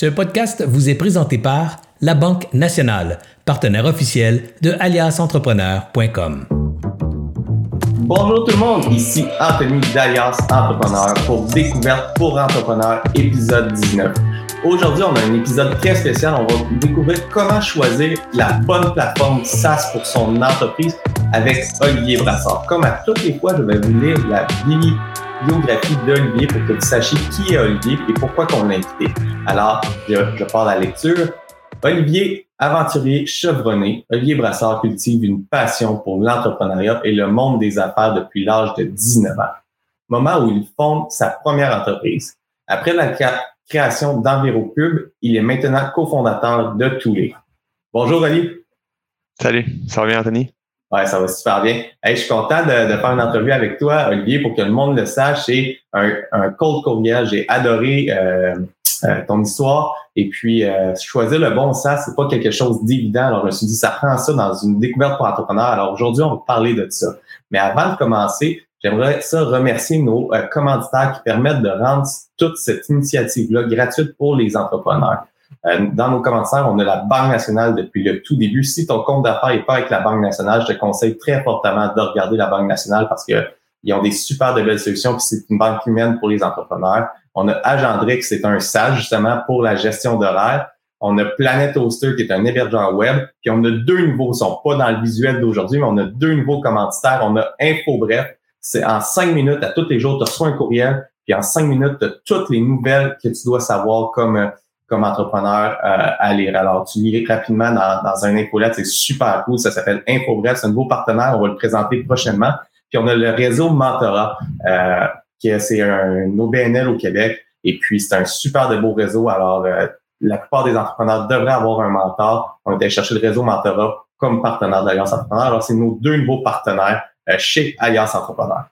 Ce podcast vous est présenté par La Banque Nationale, partenaire officiel de aliasentrepreneur.com. Bonjour tout le monde, ici Anthony d'Alias Entrepreneur pour Découverte pour Entrepreneurs, épisode 19. Aujourd'hui, on a un épisode très spécial. On va découvrir comment choisir la bonne plateforme SaaS pour son entreprise avec Olivier Brassard. Comme à toutes les fois, je vais vous lire la biographie d'Olivier pour que vous sachiez qui est Olivier et pourquoi on l'a invité. Alors, je, je pars la lecture. Olivier, aventurier chevronné, Olivier Brassard cultive une passion pour l'entrepreneuriat et le monde des affaires depuis l'âge de 19 ans, moment où il fonde sa première entreprise. Après la création d'EnviroCube, il est maintenant cofondateur de Toulé. Bonjour Olivier. Salut, ça va bien Anthony? Ouais, ça va super bien. je suis content de, faire une entrevue avec toi, Olivier, pour que le monde le sache. C'est un, un cold courriel. J'ai adoré euh, euh, ton histoire. Et puis, euh, choisir le bon sens, c'est pas quelque chose d'évident. Alors, je me suis dit, ça prend ça dans une découverte pour entrepreneurs. Alors, aujourd'hui, on va parler de ça. Mais avant de commencer, j'aimerais ça remercier nos euh, commanditaires qui permettent de rendre toute cette initiative-là gratuite pour les entrepreneurs. Dans nos commentaires, on a la Banque nationale depuis le tout début. Si ton compte d'affaires n'est pas avec la Banque nationale, je te conseille très fortement de regarder la Banque nationale parce que ils ont des super de belles solutions, puis c'est une banque humaine pour les entrepreneurs. On a Agendrix, c'est un SaaS justement pour la gestion d'horaire. On a Planet Hoster qui est un hébergeur web. Puis on a deux nouveaux, ils sont pas dans le visuel d'aujourd'hui, mais on a deux nouveaux commanditaires. On a InfoBref. C'est en cinq minutes, à tous les jours, tu reçois un courriel, puis en cinq minutes, tu as toutes les nouvelles que tu dois savoir comme, comme entrepreneur euh, à lire. Alors, tu lis rapidement dans, dans un infolette, c'est super cool. Ça s'appelle InfoBref, c'est un nouveau partenaire, on va le présenter prochainement. Puis on a le réseau Mentorat. Euh, c'est un OBNL au Québec. Et puis, c'est un super de beau réseau. Alors, euh, la plupart des entrepreneurs devraient avoir un mentor. On été chercher le réseau Mentorat comme partenaire d'Alliance Entrepreneur. Alors, c'est nos deux nouveaux partenaires euh, chez Alliance Entrepreneur.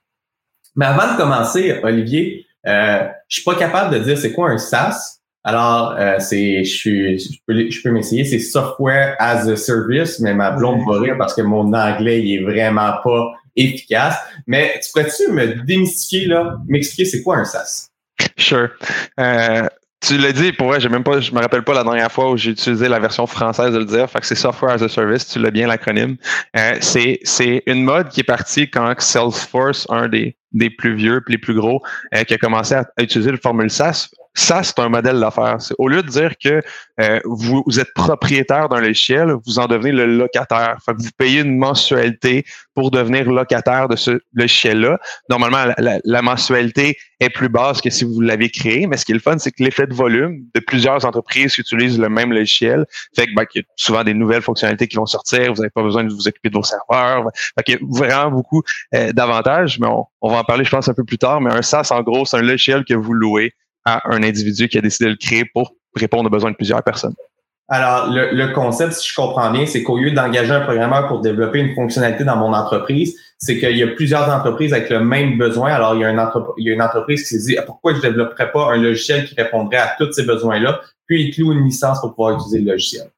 Mais avant de commencer, Olivier, euh, je suis pas capable de dire c'est quoi un SaaS. Alors, euh, c'est, je, je peux, je peux m'essayer, c'est Software as a Service, mais ma blonde va rire parce que mon anglais, il est vraiment pas efficace. Mais tu pourrais-tu me démystifier, là, m'expliquer c'est quoi un SaaS? Sure. Euh, tu l'as dit, pour vrai, même pas, je me rappelle pas la dernière fois où j'ai utilisé la version française de le dire. Fait que c'est Software as a Service, tu l'as bien l'acronyme. Euh, c'est, c'est une mode qui est partie quand Salesforce, un des, des plus vieux et les plus gros, euh, qui a commencé à, utiliser le formule SaaS, ça, c'est un modèle d'affaires. Au lieu de dire que euh, vous, êtes propriétaire d'un logiciel, vous en devenez le locataire. Vous payez une mensualité pour devenir locataire de ce logiciel-là. Normalement, la, mensualité est plus basse que si vous l'avez créé, mais ce qui est le fun, c'est que l'effet de volume de plusieurs entreprises qui utilisent le même logiciel fait que, ben, qu'il y a souvent des nouvelles fonctionnalités qui vont sortir, vous n'avez pas besoin de vous occuper de vos serveurs. Fait qu'il y a vraiment beaucoup euh, d'avantages, mais on, on, va en parler, je pense, un peu plus tard. Mais un SaaS, en gros, c'est un logiciel que vous louez un individu qui a décidé de le créer pour répondre aux besoins de plusieurs personnes. Alors, le, concept, si je comprends bien, c'est qu'au lieu d'engager un programmeur pour développer une fonctionnalité dans mon entreprise, c'est qu'il y a plusieurs entreprises avec le même besoin. Alors, il y a une, il y a une entreprise qui se dit pourquoi je ne développerais pas un logiciel qui répondrait à tous ces besoins-là, puis il cloue une licence pour pouvoir utiliser le logiciel?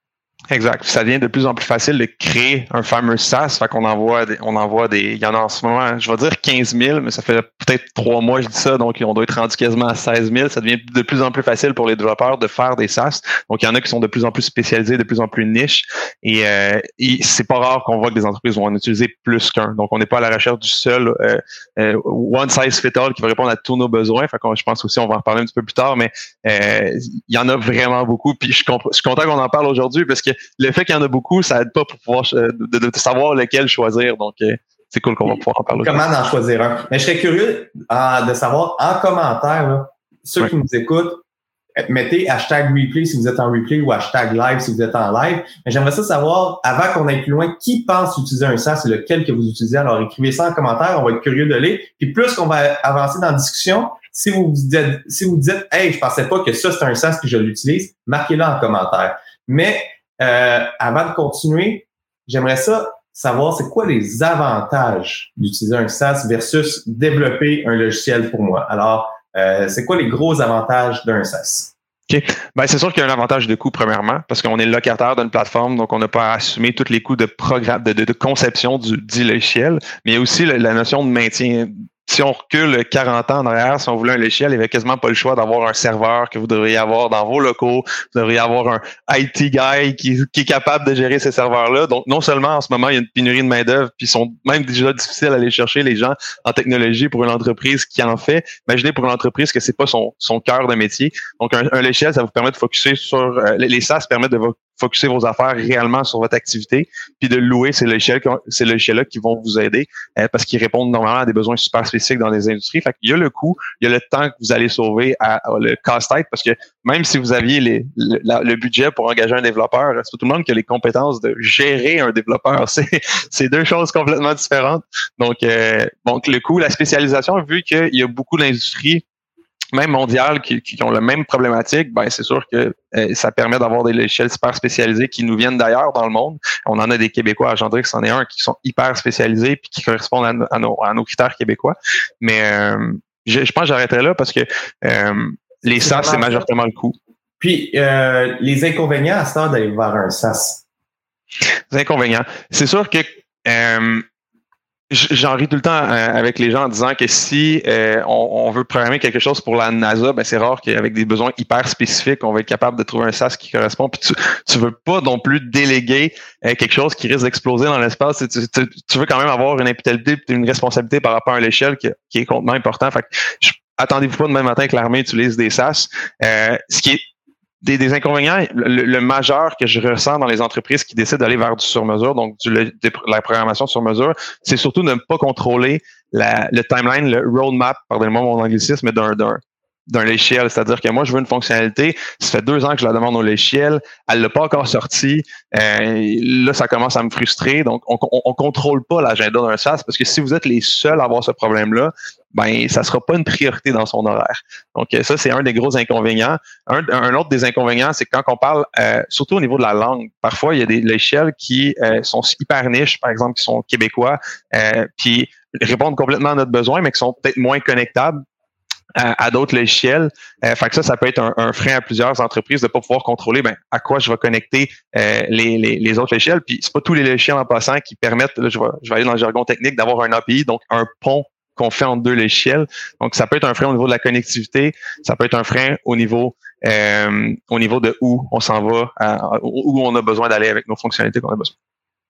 Exact. Ça devient de plus en plus facile de créer un fameux SaaS. Fait qu'on envoie des, on envoie des, il y en a en ce moment, je vais dire 15 000, mais ça fait peut-être trois mois que je dis ça, donc on doit être rendu quasiment à 16 000. Ça devient de plus en plus facile pour les développeurs de faire des SaaS. Donc il y en a qui sont de plus en plus spécialisés, de plus en plus niches. Et, euh, c'est pas rare qu'on voit que des entreprises vont en utiliser plus qu'un. Donc on n'est pas à la recherche du seul euh, euh, one size fit all qui va répondre à tous nos besoins. Fait je pense aussi, on va en parler un petit peu plus tard, mais il y en a vraiment beaucoup. Puis je, je suis content qu'on en parle aujourd'hui parce que le fait qu'il y en a beaucoup, ça aide pas pour pouvoir euh, de, savoir lequel choisir. Donc, euh, c'est cool qu'on va pouvoir en parler. Comment en choisir un? Mais je serais curieux euh, de savoir en commentaire, ceux qui nous écoutent, mettez hashtag replay si vous êtes en replay ou hashtag live si vous êtes en live. Mais j'aimerais ça savoir, avant qu'on aille plus loin, qui pense utiliser un SaaS et lequel que vous utilisez? Alors, écrivez ça en commentaire, on va être curieux de lire. Puis plus qu'on va avancer dans la discussion, si vous dites, si vous dites, hey, je pensais pas que ça c'est un SaaS que je l'utilise, marquez-le en commentaire. Mais euh, avant de continuer, j'aimerais ça savoir c'est quoi les avantages d'utiliser un SaaS versus développer un logiciel pour moi. Alors, euh, c'est quoi les gros avantages d'un SaaS? OK. Ben, c'est sûr qu'il y a un avantage de coût, premièrement, parce qu'on est locataire d'une plateforme, donc on n'a pas à assumer tous les coûts de programme, de, conception du logiciel, mais il y a aussi la, notion de maintien si on recule 40 ans en arrière, si on voulait un logiciel, il n'y avait quasiment pas le choix d'avoir un serveur que vous devriez avoir dans vos locaux. Vous devriez avoir un IT guy qui, est capable de gérer ces serveurs-là. Donc, non seulement en ce moment, il y a une pénurie de main-d'œuvre, puis ils sont même déjà difficiles à aller chercher les gens en technologie pour une entreprise qui en fait. Imaginez pour une entreprise que c'est pas son, cœur de métier. Donc, un, un ça vous permet de focuser sur euh, les SaaS permettent de focuser vos affaires réellement sur votre activité, puis de louer ces logiciels-là qui vont vous aider euh, parce qu'ils répondent normalement à des besoins super spécifiques dans les industries. Fait il y a le coût, il y a le temps que vous allez sauver à, le casse-tête parce que même si vous aviez le, budget pour engager un développeur, c'est pas tout le monde qui a les compétences de gérer un développeur. C'est deux choses complètement différentes. Donc, euh, donc le coût, la spécialisation, vu qu'il y a beaucoup d'industries même mondiales qui, qui, ont la même problématique, ben c'est sûr que euh, ça permet d'avoir des logiciels super spécialisés qui nous viennent d'ailleurs dans le monde. On en a des Québécois à Gendrix, c'en est un qui sont hyper spécialisés puis qui correspondent à, nos, à nos, critères québécois. Mais euh, je, je, pense que j'arrêterai là parce que euh, les SaaS, c'est majoritairement le coût. Puis les inconvénients à ce temps d'aller voir un SaaS. Les inconvénients. C'est sûr que J'en ris tout le temps euh, avec les gens en disant que si euh, on, veut programmer quelque chose pour la NASA, ben c'est rare qu'avec des besoins hyper spécifiques, on va être capable de trouver un SAS qui correspond. Puis tu, tu veux pas non plus déléguer euh, quelque chose qui risque d'exploser dans l'espace. Tu, veux quand même avoir une imputabilité et une responsabilité par rapport à l'échelle qui, qui, est complètement important. Fait attendez-vous pas demain matin que l'armée utilise des SAS. ce qui est des, inconvénients, le, majeur que je ressens dans les entreprises qui décident d'aller vers du sur-mesure, donc du, la programmation sur mesure, c'est surtout de ne pas contrôler la, le timeline, le roadmap, pardonnez-moi mon anglicisme, d'un d'un logiciel. C'est-à-dire que moi, je veux une fonctionnalité. Ça fait deux ans que je la demande au logiciel. Elle l'a pas encore sorti. Euh, là, ça commence à me frustrer. Donc, on, on, contrôle pas l'agenda d'un SaaS parce que si vous êtes les seuls à avoir ce problème-là, ben, ça sera pas une priorité dans son horaire. Donc, ça, c'est un des gros inconvénients. Un, autre des inconvénients, c'est quand on parle, euh, surtout au niveau de la langue, parfois, il y a des logiciels qui euh, sont hyper niches, par exemple, qui sont québécois, euh, puis répondent complètement à notre besoin, mais qui sont peut-être moins connectables à, d'autres logiciels. Euh, fait que ça, ça peut être un, frein à plusieurs entreprises de pas pouvoir contrôler ben, à quoi je vais connecter euh, les, les, les, autres logiciels. Puis c'est pas tous les logiciels en passant qui permettent, là, je, vais, je vais aller dans le jargon technique, d'avoir un API, donc un pont qu'on fait entre deux logiciels. Donc, ça peut être un frein au niveau de la connectivité, ça peut être un frein au niveau euh, au niveau de où on s'en va, où on a besoin d'aller avec nos fonctionnalités qu'on a besoin.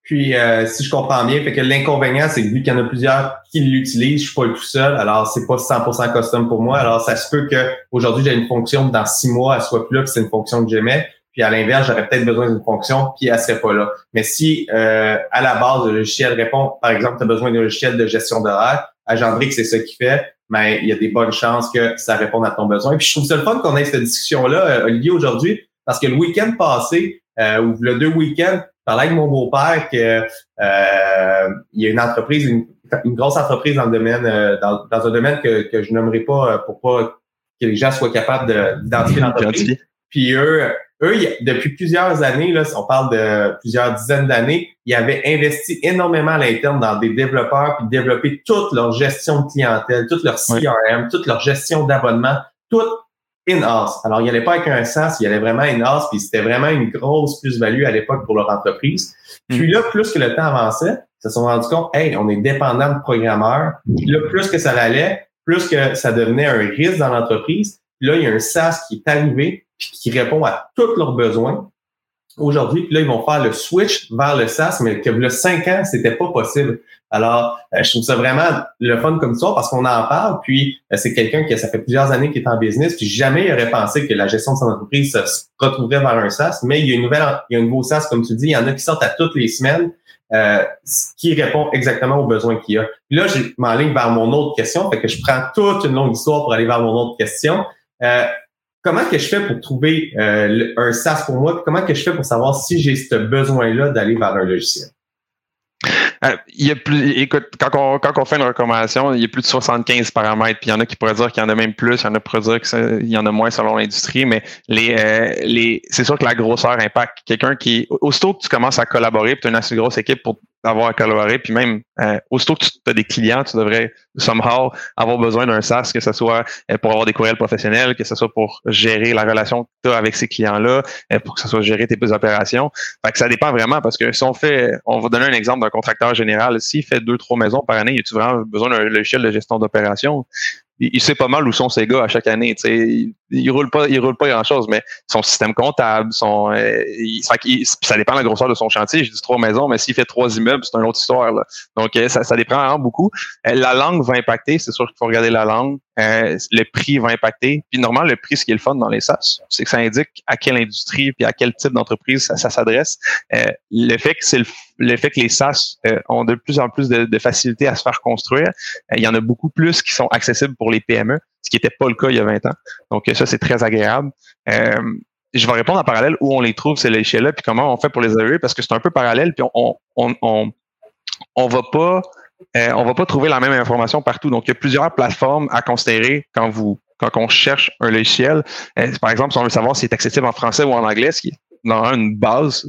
Puis, euh, si je comprends bien, fait que l'inconvénient, c'est que vu qu'il y en a plusieurs qui l'utilisent, je suis pas le tout seul, alors c'est pas 100% custom pour moi. Alors, ça se peut que aujourd'hui j'ai une fonction, dans six mois, elle soit plus là, que c'est une fonction que j'aimais. Puis à l'inverse, j'aurais peut-être besoin d'une fonction, puis elle serait pas là. Mais si euh, à la base le logiciel répond, par exemple, tu as besoin d'un logiciel de gestion d'horaire, que c'est ça qui fait, mais il y a des bonnes chances que ça réponde à ton besoin. Puis je trouve ça le fun qu'on ait cette discussion-là, euh, Olivier, aujourd'hui, parce que le week-end passé, euh, ou le deux week-ends, parlais avec mon beau-père que euh, il y a une entreprise, une, grosse entreprise dans le domaine, euh, dans, un domaine que, que je n'aimerais pas euh, pour pas que les gens soient capables d'identifier l'entreprise. Puis eux, eux, depuis plusieurs années, là, on parle de plusieurs dizaines d'années, ils avaient investi énormément à l'interne dans des développeurs puis développer toute leur gestion de clientèle, toute leur CRM, toute leur gestion d'abonnement, tout Alors, il n'y allait pas avec un SaaS, il y allait vraiment in-house, puis c'était vraiment une grosse plus-value à l'époque pour leur entreprise. Mm. Puis là, plus que le temps avançait, ils se sont rendus compte, hey, on est dépendant de programmeurs. Puis là, plus que ça allait, plus que ça devenait un risque dans l'entreprise. Là, il y a un SaaS qui est arrivé, puis qui répond à tous leurs besoins aujourd'hui. Là, ils vont faire le switch vers le SaaS, mais que le cinq ans, c'était pas possible. Alors, euh, je trouve ça vraiment le fun comme ça parce qu'on en parle. Puis, euh, c'est quelqu'un qui, ça fait plusieurs années qu'il est en business. Puis, jamais il aurait pensé que la gestion de son entreprise se retrouverait vers un SaaS. Mais il y a une nouvelle, il y a un nouveau SaaS, comme tu dis. Il y en a qui sortent à toutes les semaines. Euh, qui répond exactement aux besoins qu'il y a. Puis là, je m'enligne vers mon autre question, fait que je prends toute une longue histoire pour aller vers mon autre question. Euh, comment que je fais pour trouver euh, un SaaS pour moi? Comment que je fais pour savoir si j'ai ce besoin-là d'aller vers un logiciel? Euh, il y a plus, écoute, quand on, quand on fait une recommandation, il y a plus de 75 paramètres, puis il y en a qui pourraient dire qu'il y en a même plus, il y en a qui pourraient dire qu'il y en a moins selon l'industrie, mais les, euh, les, c'est sûr que la grosseur impacte quelqu'un qui, aussitôt que tu commences à collaborer, tu as une assez grosse équipe pour avoir à collaborer. Puis même, euh, aussitôt que tu as des clients, tu devrais somehow avoir besoin d'un SaaS, que ce soit euh, pour avoir des courriels professionnels, que ce soit pour gérer la relation que tu as avec ces clients-là, euh, pour que ce soit gérer tes opérations. Fait que ça dépend vraiment parce que si on fait, on va donner un exemple d'un contracteur général, s'il fait deux, trois maisons par année, as-tu vraiment besoin d'un logiciel de gestion d'opération? il, sait pas mal où sont ces gars à chaque année. Il, il roule pas, il roule pas grand chose, mais son système comptable, son, euh, ça dépend de la grosseur de son chantier. J'ai dit trois maisons, mais s'il fait trois immeubles, c'est une autre histoire. Là. Donc euh, ça, ça dépend vraiment beaucoup. Euh, la langue va impacter, c'est sûr qu'il faut regarder la langue. le prix va impacter. Puis normalement, le prix, ce qui est le fun dans les SaaS, c'est que ça indique à quelle industrie puis à quel type d'entreprise ça, s'adresse. le fait que c'est le, le, fait que les SaaS ont de plus en plus de, de facilité à se faire construire, il y en a beaucoup plus qui sont accessibles pour les PME, ce qui n'était pas le cas il y a 20 ans. Donc ça, c'est très agréable. Euh, je vais répondre en parallèle où on les trouve, ces logiciels-là, puis comment on fait pour les évaluer, parce que c'est un peu parallèle, puis on on, on, on va pas euh, on va pas trouver la même information partout. Donc, il y a plusieurs plateformes à considérer quand vous quand on cherche un logiciel. Euh, par exemple, si on veut savoir s'il est accessible en français ou en anglais, ce qui est dans une base,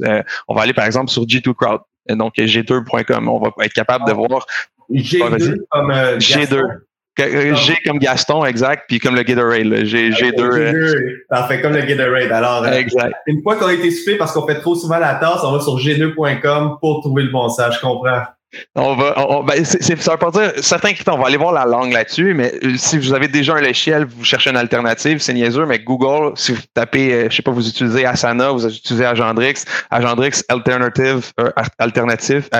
on va aller par exemple sur G2 Crowd, donc g2.com. On va être capable de voir G2 comme G2. Euh, G comme Gaston, exact, puis comme le Gatorade. G, G2. G2. Parfait, comme le Gatorade. Alors, euh, exact. une fois qu'on a été soufflé parce qu'on fait trop souvent la tasse, on va sur g2.com pour trouver le bon sage. Je comprends. On va, on, ben c'est, ça veut pas dire, certains critères, on va aller voir la langue là-dessus, mais euh, si vous avez déjà un logiciel, vous cherchez une alternative, c'est niaiseux, mais Google, si vous tapez, je sais pas, vous utilisez Asana, vous utilisez Agendrix, Agendrix Alternative, alternative,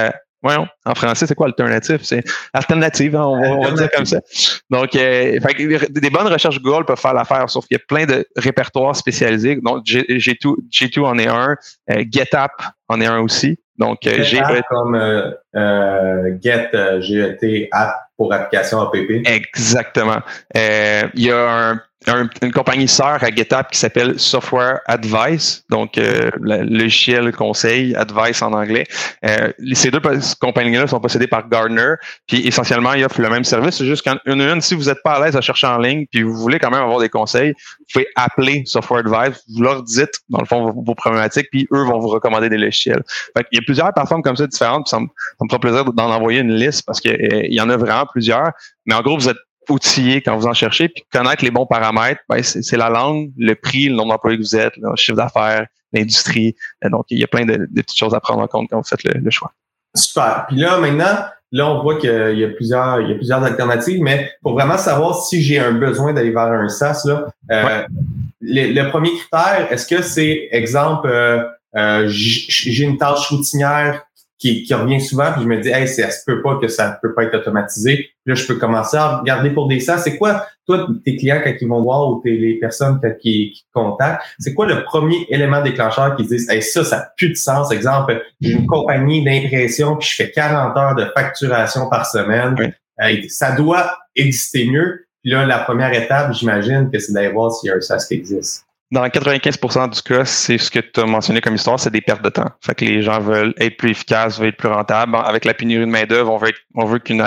Voyons, en français, c'est quoi alternative? C'est alternative, hein, on, va, dire comme ça. Donc, euh, des bonnes recherches Google peuvent faire l'affaire, sauf qu'il y a plein de répertoires spécialisés. Donc, G2, G2 en est un, euh, GetApp en est un aussi. Donc, euh, j'ai comme euh, Get GET App pour application app. Exactement. il y a un une compagnie sœur à GitHub qui s'appelle Software Advice, donc euh, le logiciel conseil, Advice en anglais. Euh, ces deux compagnies-là sont possédées par Gardner, puis essentiellement, ils offrent le même service. C'est juste qu'une une, si vous n'êtes pas à l'aise à chercher en ligne, puis vous voulez quand même avoir des conseils, vous pouvez appeler Software Advice, vous leur dites, dans le fond, vos, problématiques, puis eux vont vous recommander des logiciels. Fait il y a plusieurs plateformes comme ça différentes, ça me fera plaisir d'en envoyer une liste parce qu'il euh, y en a vraiment plusieurs. Mais en gros, vous êtes outiller quand vous en cherchez, puis connaître les bons paramètres, ben, c'est la langue, le prix, le nombre d'employés que vous êtes, le chiffre d'affaires, l'industrie. Euh, donc, il y a plein de, petites choses à prendre en compte quand vous faites le, choix. Super. Puis là, maintenant, là, on voit qu'il y a plusieurs, il y a plusieurs alternatives, mais pour vraiment savoir si j'ai un besoin d'aller vers un SaaS, là, euh, le, premier critère, est-ce que c'est, exemple, euh, j'ai une tâche routinière qui, revient souvent, puis je me dis, hey, ça se peut pas que ça peut pas être automatisé. Puis là, je peux commencer à regarder pour des ça. C'est quoi, toi, tes clients, quand ils vont voir ou les personnes qui, qui contactent, c'est quoi le premier élément déclencheur qui disent, hey, ça, ça n'a plus de sens? Exemple, j'ai une compagnie d'impression, puis je fais 40 heures de facturation par semaine. ça doit exister mieux. Puis là, la première étape, j'imagine que c'est d'aller voir s'il y a un SaaS qui existe dans 95% du cas, c'est ce que tu as mentionné comme histoire, c'est des pertes de temps. Fait que les gens veulent être plus efficaces, veulent être plus rentables. Avec la pénurie de main-d'œuvre, on veut on veut qu'une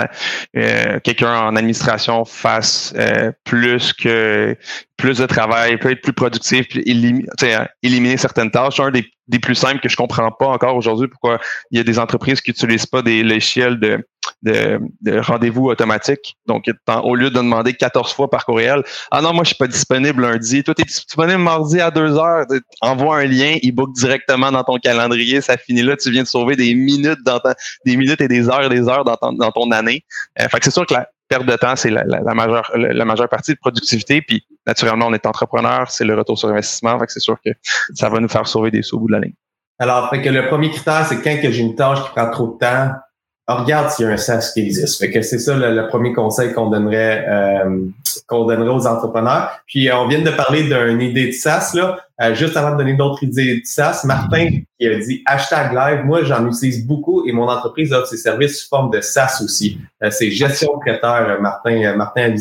euh, quelqu'un en administration fasse euh, plus que plus de travail, peut être plus productif, puis éliminer, éliminer certaines tâches. Un des, des plus simples que je comprends pas encore aujourd'hui, pourquoi il y a des entreprises qui n'utilisent pas des logiciels de de, rendez-vous automatique. Donc, au lieu de demander 14 fois par courriel, ah non, moi, je suis pas disponible lundi. Toi, tu es disponible mardi à 2 heures. Envoie un lien, il book directement dans ton calendrier. Ça finit là. Tu viens de sauver des minutes dans des minutes et des heures et des heures dans ton, dans ton année. Euh, fait que c'est sûr que la perte de temps, c'est la, majeure, la majeure partie de productivité. Puis, naturellement, on est entrepreneur, c'est le retour sur investissement. Fait que c'est sûr que ça va nous faire sauver des sous au bout de la ligne. Alors, fait que le premier critère, c'est quand j'ai une tâche qui prend trop de temps, regarde s'il y a un SaaS qui existe. Fait que c'est ça le, premier conseil qu'on donnerait euh, qu'on donnerait aux entrepreneurs. Puis euh, on vient de parler d'une idée de SaaS là. Euh, juste avant de donner d'autres idées de SaaS, Martin qui a dit hashtag live. Moi, j'en utilise beaucoup et mon entreprise offre ses services sous forme de SaaS aussi. c'est gestion prêteur. Martin Martin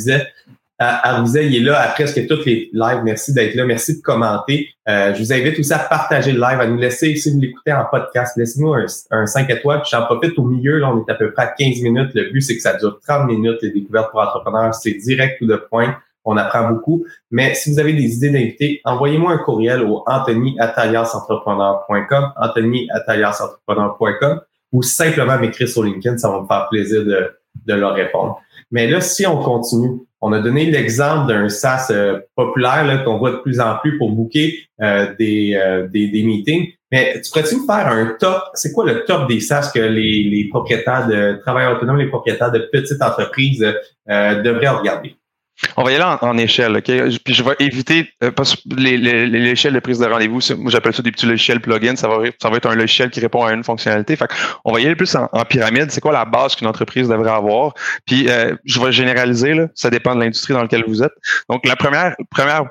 Avisait, il est là à presque toutes les lives. Merci d'être là. Merci de commenter. Euh, je vous invite aussi à partager le live, à nous laisser, si vous l'écoutez en podcast, laissez-nous un, un 5 étoiles. J'en profite au milieu, là, on est à peu près à 15 minutes. Le but, c'est que ça dure 30 minutes, les découvertes pour entrepreneurs. C'est direct ou de point. On apprend beaucoup. Mais si vous avez des idées d'invités, envoyez-moi un courriel au anthony.com, anthony ou simplement m'écrire sur LinkedIn, ça va me faire plaisir de, de leur répondre. Mais là, si on continue, on a donné l'exemple d'un SaaS euh, populaire qu'on voit de plus en plus pour booker euh, des, euh, des, des, meetings. Mais tu pourrais-tu me faire un top? C'est quoi le top des SaaS que les, les propriétaires de travailleurs autonomes, les propriétaires de petites entreprises devraient regarder? On va y aller en, échelle, OK? Puis je vais éviter euh, l'échelle de prise de rendez-vous. Moi, j'appelle ça des petits logiciels plugins. Ça va, être un logiciel qui répond à une fonctionnalité. On va y aller plus en, pyramide. C'est quoi la base qu'une entreprise devrait avoir? Puis euh, je vais généraliser, ça dépend de l'industrie dans laquelle vous êtes. Donc, la première, première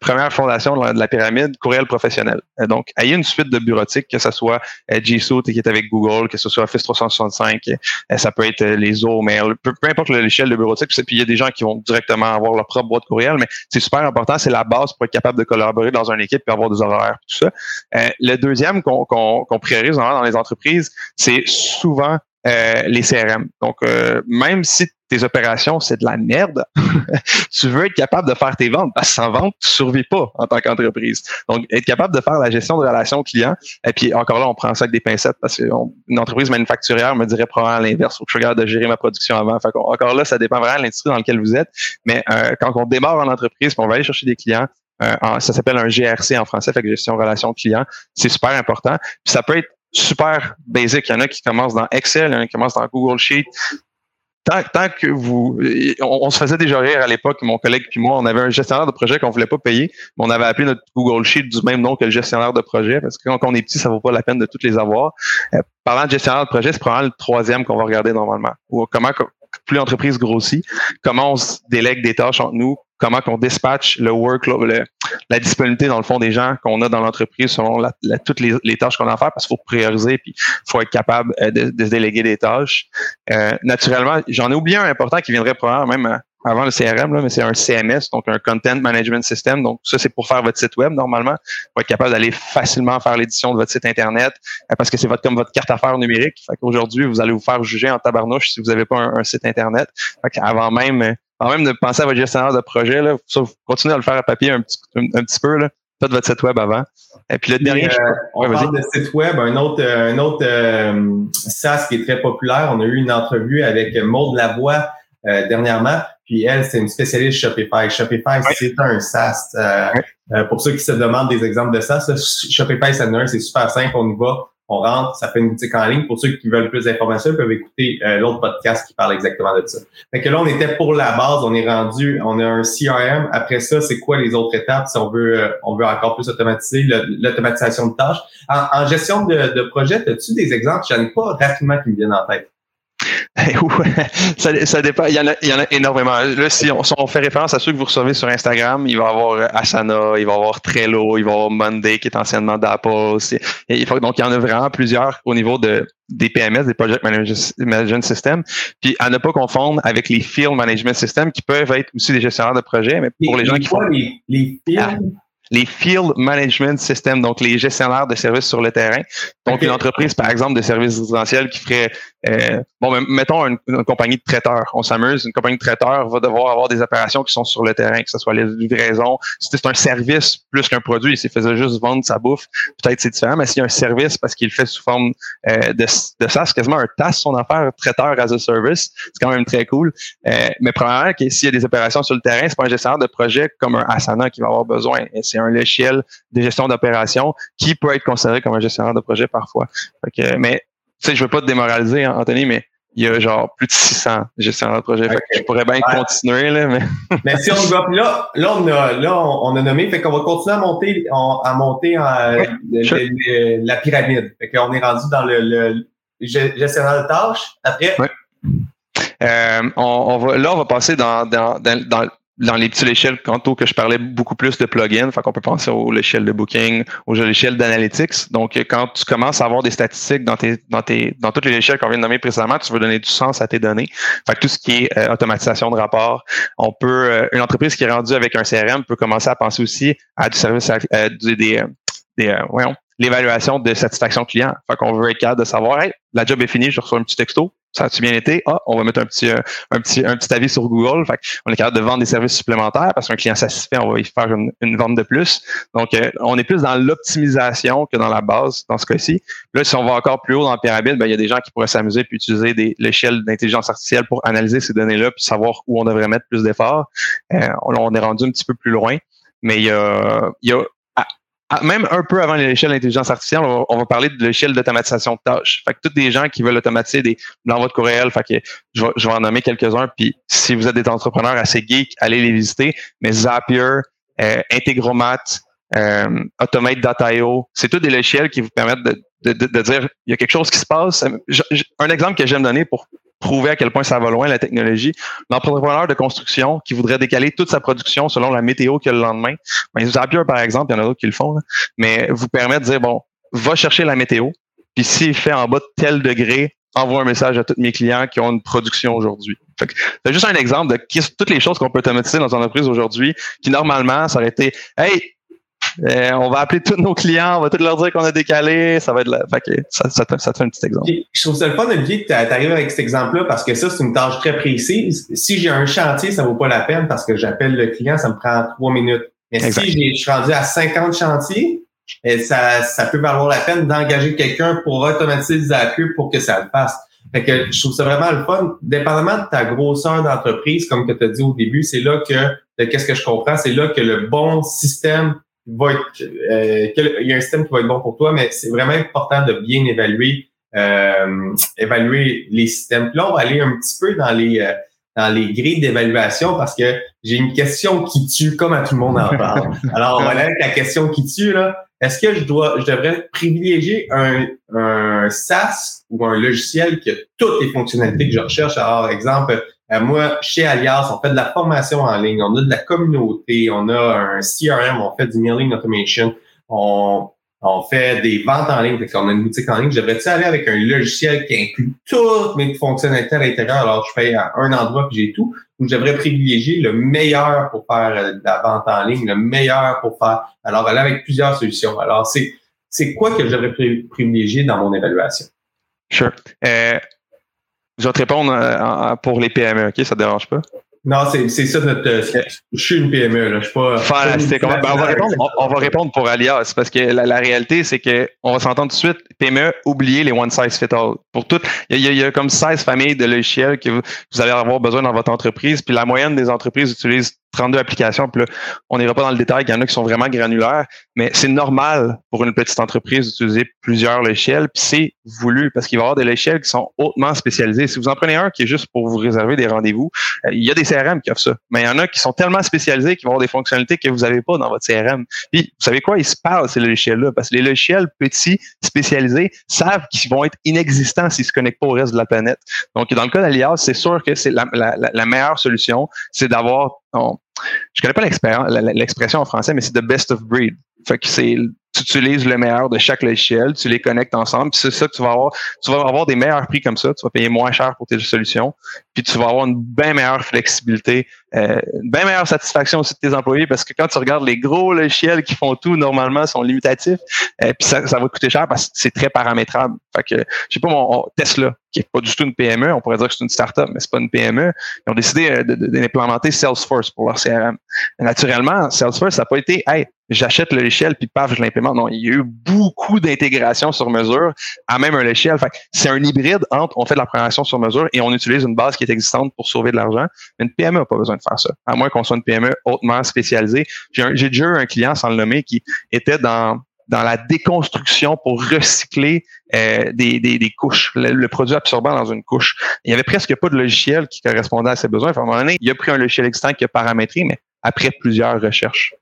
première fondation de la, pyramide, courriel professionnel. Euh, donc, ayez une suite de bureautiques, que ce soit euh, G qui est avec Google, que ce soit Office 365, euh, ça peut être les autres mails, peu, importe l'échelle de bureautique. Puis il y a des gens qui vont directement avoir leur propre boîte courriel, mais c'est super important, c'est la base pour être capable de collaborer dans une équipe et avoir des horaires, tout ça. le deuxième qu'on qu'on priorise dans les entreprises, c'est souvent les CRM. Donc, même si tes opérations, c'est de la merde, tu veux être capable de faire tes ventes parce que sans vente, tu survis pas en tant qu'entreprise. Donc, être capable de faire la gestion de relations clients, et puis encore là, on prend ça avec des pincettes parce qu'une entreprise manufacturière me dirait probablement l'inverse. Faut que je regarde de gérer ma production avant. Fait encore là, ça dépend vraiment de l'industrie dans laquelle vous êtes. Mais euh, quand on démarre en entreprise, on va aller chercher des clients, euh, ça s'appelle un GRC en français, fait que gestion relation client. C'est super important. Puis ça peut être super basic. Il y en a qui commencent dans Excel, il y en a qui commencent dans Google Sheet tant, que vous, on, se faisait déjà rire à l'époque, mon collègue puis moi, on avait un gestionnaire de projet qu'on voulait pas payer, mais on avait appelé notre Google Sheet du même nom que le gestionnaire de projet, parce que quand on est petit, ça vaut pas la peine de toutes les avoir. Euh, parlant de gestionnaire de projet, c'est probablement le troisième qu'on va regarder normalement. Ou comment plus l'entreprise grossit, comment on se délègue des tâches entre nous, comment qu'on dispatche le workload, la disponibilité dans le fond des gens qu'on a dans l'entreprise selon toutes les, tâches qu'on a à faire parce qu'il faut prioriser puis il faut être capable euh, de, de, se déléguer des tâches. Euh, naturellement, j'en ai oublié un important qui viendrait probablement même euh, avant le CRM, là, mais c'est un CMS, donc un Content Management System. Donc, ça, c'est pour faire votre site web normalement, pour être capable d'aller facilement faire l'édition de votre site Internet, parce que c'est votre, comme votre carte affaires numérique. Fait qu'aujourd'hui, vous allez vous faire juger en tabarnouche si vous n'avez pas un, site Internet. Fait avant même avant même de penser à votre gestionnaire de projet, là, vous continuez à le faire à papier un petit, un, petit peu. Là. Faites votre site web avant. Et puis le dernier. Euh, on parle de site web, un autre, un autre euh, SaaS qui est très populaire. On a eu une entrevue avec Maud Lavoie euh, dernièrement. Puis elle, c'est une spécialiste Shopify. Shopify, c'est un SaaS. Euh, pour ceux qui se demandent des exemples de SaaS, Shopify, c'est super simple. On y va on rentre, ça fait une boutique en ligne. Pour ceux qui veulent plus d'informations, ils peuvent écouter euh, l'autre podcast qui parle exactement de ça. Fait que là, on était pour la base, on est rendu, on a un CRM. Après ça, c'est quoi les autres étapes si on veut, euh, on veut encore plus automatiser l'automatisation de tâches? En, gestion de, de projet, as-tu des exemples? J'en ai pas rapidement qui me viennent en tête. ça, ça, dépend. Il y, en a, il y en a énormément. Là, si on, on, fait référence à ceux que vous recevez sur Instagram, il va y avoir euh, Asana, il va y avoir Trello, il va y avoir Monday qui est anciennement d'Apple. Il faut, donc, il y en a vraiment plusieurs au niveau de, des PMS, des Project Management System. Puis à ne pas confondre avec les Field Management Systems qui peuvent être aussi des gestionnaires de projet, mais pour les, gens qui font. Les, les field? Les Field Management Systems, donc les gestionnaires de services sur le terrain. Donc, une entreprise, par exemple, de services résidentiels qui ferait, euh, bon, mettons une, compagnie de traiteurs. On s'amuse, une compagnie de traiteurs va devoir avoir des opérations qui sont sur le terrain, que ce soit les livraisons. Si c'est un service plus qu'un produit, s'il faisait juste vendre sa bouffe, peut-être c'est différent, mais s'il y a un service parce qu'il fait sous forme euh, de, de ça, c'est quasiment un TAS, son affaire, traiteur as a service. C'est quand même très cool. Euh, mais que s'il y a des opérations sur le terrain, c'est pas un gestionnaire de projet comme un Asana qui va avoir besoin un logiciel de gestion d'opération qui peut être considéré comme un gestionnaire de projet parfois. mais tu sais, je veux pas te démoraliser, hein, Anthony, mais il y a genre plus de 600 gestionnaires de projet. je pourrais bien continuer, là, mais. mais si on va, là, là, on a, là, on a nommé, fait qu'on va continuer à monter, à monter la pyramide. Fait qu'on est rendu dans le, gestionnaire de tâches. Après. Euh, on, va, là, on va passer dans, dans, dans, dans les petites échelles, quant que je parlais beaucoup plus de plugins, fait qu'on peut penser aux échelles de booking, aux échelles d'analytics. Donc, quand tu commences à avoir des statistiques dans tes, dans tes, dans toutes les échelles qu'on vient de nommer précédemment, tu veux donner du sens à tes données. Fait que tout ce qui est euh, automatisation de rapports, on peut, euh, une entreprise qui est rendue avec un CRM peut commencer à penser aussi à du service, euh, des, des, des voyons, l'évaluation de satisfaction client. Fait qu'on veut être capable de savoir, hey, la job est finie, je reçois un petit texto, Ça a-tu bien été? Ah, on va mettre un petit, euh, un petit, un petit avis sur Google. Fait on est capable de vendre des services supplémentaires parce qu'un client satisfait, on va y faire une, vente de plus. Donc, euh, on est plus dans l'optimisation que dans la base dans ce cas-ci. Là, si on va encore plus haut dans la pyramide, ben, il y a des gens qui pourraient s'amuser puis utiliser des l'échelle d'intelligence artificielle pour analyser ces données-là puis savoir où on devrait mettre plus d'efforts. Euh, on, est rendu un petit peu plus loin. Mais il y a, il y a même un peu avant l'échelle d'intelligence artificielle, on va, parler de l'échelle d'automatisation de tâches. Fait que tous des gens qui veulent automatiser des dans votre courriel, fait que je vais, je vais en nommer quelques-uns. Puis si vous êtes des entrepreneurs assez geeks, allez les visiter. Mais Zapier, euh, Integromat, euh, Automate.io, c'est tous des logiciels qui vous permettent de, de, de, dire il y a quelque chose qui se passe. un exemple que j'aime donner pour prouver à quel point ça va loin, la technologie. L'entrepreneur de construction qui voudrait décaler toute sa production selon la météo qu'il y a le lendemain, ben, Zapier, par exemple, il y en a d'autres qui le font, mais vous permet de dire, bon, va chercher la météo, puis s'il fait en bas de tel degré, envoie un message à tous mes clients qui ont une production aujourd'hui. C'est juste un exemple de toutes les choses qu'on peut automatiser dans une entreprise aujourd'hui, qui normalement, ça aurait été Hey, euh, on va appeler tous nos clients, on va tous leur dire qu'on a décalé. Ça va être là. Fait ça, ça, te, fait un petit exemple. Je trouve ça le fun, Olivier, que tu arrives avec cet exemple-là parce que ça, c'est une tâche très précise. Si j'ai un chantier, ça vaut pas la peine parce que j'appelle le client, ça me prend trois minutes. Mais si je suis rendu à 50 chantiers, eh, ça, ça peut valoir la peine d'engager quelqu'un pour automatiser des appuis pour que ça le fasse. Fait que je trouve ça vraiment le fun. Dépendamment de ta grosseur d'entreprise, comme que tu as dit au début, c'est là que, qu'est-ce que je comprends, c'est là que le bon système va être, euh, il y a un système qui va être bon pour toi, mais c'est vraiment important de bien évaluer, euh, évaluer les systèmes. Puis là, on va aller un petit peu dans les euh, dans les grilles d'évaluation parce que j'ai une question qui tue, comme à tout le monde en parle. Alors, on va aller avec la question qui tue là. Est-ce que je dois, je devrais privilégier un, un SaaS ou un logiciel qui a toutes les fonctionnalités que je recherche? Alors, exemple, euh, moi, chez Alias, on fait de la formation en ligne, on a de la communauté, on a un CRM, on fait du mailing automation, on, on fait des ventes en ligne, on a une boutique en ligne. Je devrais-tu aller avec un logiciel qui inclut toutes mes fonctionnalités à l'intérieur, alors je fais à un endroit puis j'ai tout, ou je devrais privilégier le meilleur pour faire euh, de la vente en ligne, le meilleur pour faire. Alors, aller avec plusieurs solutions. Alors, c'est c'est quoi que je devrais privilégier dans mon évaluation? Sure. Euh, je vais te répondre euh, pour les PME, OK? Ça te dérange pas? Non, c'est ça notre. Euh, je suis une PME, là. Je suis pas. Fantastique. Ben, on, va répondre, on, va répondre pour Alias parce que la, réalité, c'est que on va s'entendre tout de suite. PME, oubliez les one size fit all. Pour toutes, il y, a, comme 16 familles de logiciels que vous, vous, allez avoir besoin dans votre entreprise. Puis la moyenne des entreprises utilisent 32 applications. Puis là, on n'ira pas dans le détail. Il y en a qui sont vraiment granulaires, mais c'est normal pour une petite entreprise d'utiliser plusieurs logiciels. Puis c'est voulu parce qu'il va y avoir des logiciels qui sont hautement spécialisés. Si vous en prenez un qui est juste pour vous réserver des rendez-vous, euh, il y a des CRM qui offrent ça. Mais il y en a qui sont tellement spécialisés qu'ils vont avoir des fonctionnalités que vous n'avez pas dans votre CRM. Puis, vous savez quoi? Ils se parlent, ces logiciels-là, parce que les logiciels petits, spécialisés, savent qu'ils vont être inexistants s'ils se connectent pas au reste de la planète. Donc, dans le cas d'Alias, c'est sûr que c'est la, la, la meilleure solution, c'est d'avoir je connais pas l'expression en français, mais c'est the best of breed. Fait c'est tu utilises le meilleur de chaque logiciel, tu les connectes ensemble, puis c'est ça que tu vas avoir. Tu vas avoir des meilleurs prix comme ça, tu vas payer moins cher pour tes solutions, puis tu vas avoir une bien meilleure flexibilité, euh, une bien meilleure satisfaction aussi de tes employés, parce que quand tu regardes les gros logiciels qui font tout, normalement, sont limitatifs, euh, puis ça, va coûter cher parce que c'est très paramétrable. Fait que, je sais pas, mon Tesla, qui est pas du tout une PME, on pourrait dire que c'est une startup, mais c'est pas une PME, ils ont décidé euh, d'implémenter Salesforce pour leur CRM. naturellement, Salesforce, ça n'a pas été, hey, j'achète le logiciel puis paf, je l'implémente. Il y a eu beaucoup d'intégration sur mesure à même un logiciel. c'est un hybride entre on fait de la programmation sur mesure et on utilise une base qui est existante pour sauver de l'argent. Une PME n'a pas besoin de faire ça, à moins qu'on soit une PME hautement spécialisée. J'ai déjà eu un client sans le nommer qui était dans dans la déconstruction pour recycler euh, des, des, des, couches, le, produit absorbant dans une couche. Il y avait presque pas de logiciel qui correspondait à ses besoins. à un moment donné, il a pris un logiciel existant qui a paramétré, mais après plusieurs recherches.